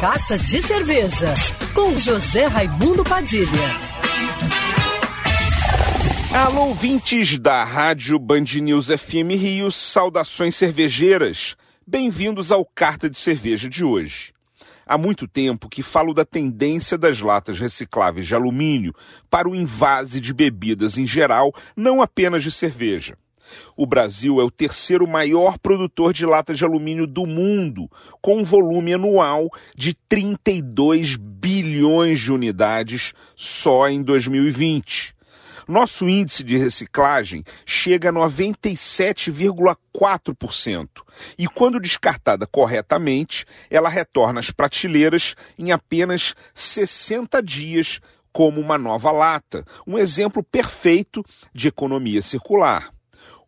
Carta de Cerveja, com José Raimundo Padilha. Alô, ouvintes da Rádio Band News FM Rio, saudações cervejeiras. Bem-vindos ao Carta de Cerveja de hoje. Há muito tempo que falo da tendência das latas recicláveis de alumínio para o invase de bebidas em geral, não apenas de cerveja. O Brasil é o terceiro maior produtor de latas de alumínio do mundo, com um volume anual de 32 bilhões de unidades só em 2020. Nosso índice de reciclagem chega a 97,4%. E quando descartada corretamente, ela retorna às prateleiras em apenas 60 dias como uma nova lata, um exemplo perfeito de economia circular.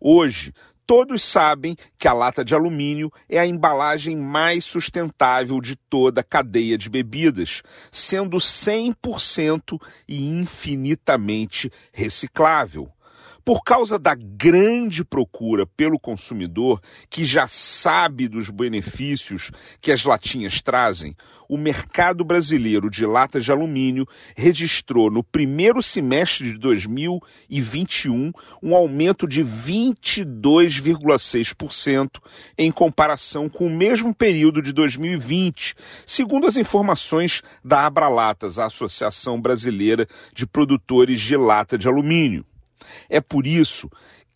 Hoje, todos sabem que a lata de alumínio é a embalagem mais sustentável de toda a cadeia de bebidas, sendo 100% e infinitamente reciclável. Por causa da grande procura pelo consumidor, que já sabe dos benefícios que as latinhas trazem, o mercado brasileiro de latas de alumínio registrou no primeiro semestre de 2021 um aumento de 22,6% em comparação com o mesmo período de 2020, segundo as informações da Abralatas, a Associação Brasileira de Produtores de Lata de Alumínio. É por isso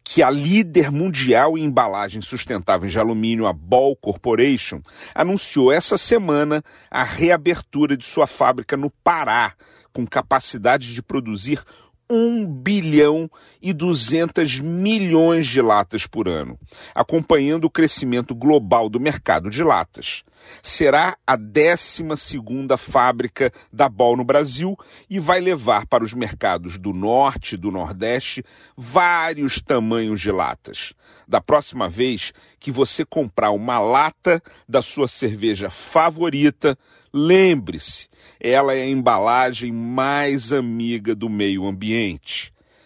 que a líder mundial em embalagens sustentáveis de alumínio, a Ball Corporation, anunciou essa semana a reabertura de sua fábrica no Pará, com capacidade de produzir 1 bilhão e 200 milhões de latas por ano, acompanhando o crescimento global do mercado de latas. Será a 12 fábrica da Ball no Brasil e vai levar para os mercados do Norte e do Nordeste vários tamanhos de latas. Da próxima vez que você comprar uma lata da sua cerveja favorita, lembre-se, ela é a embalagem mais amiga do meio ambiente.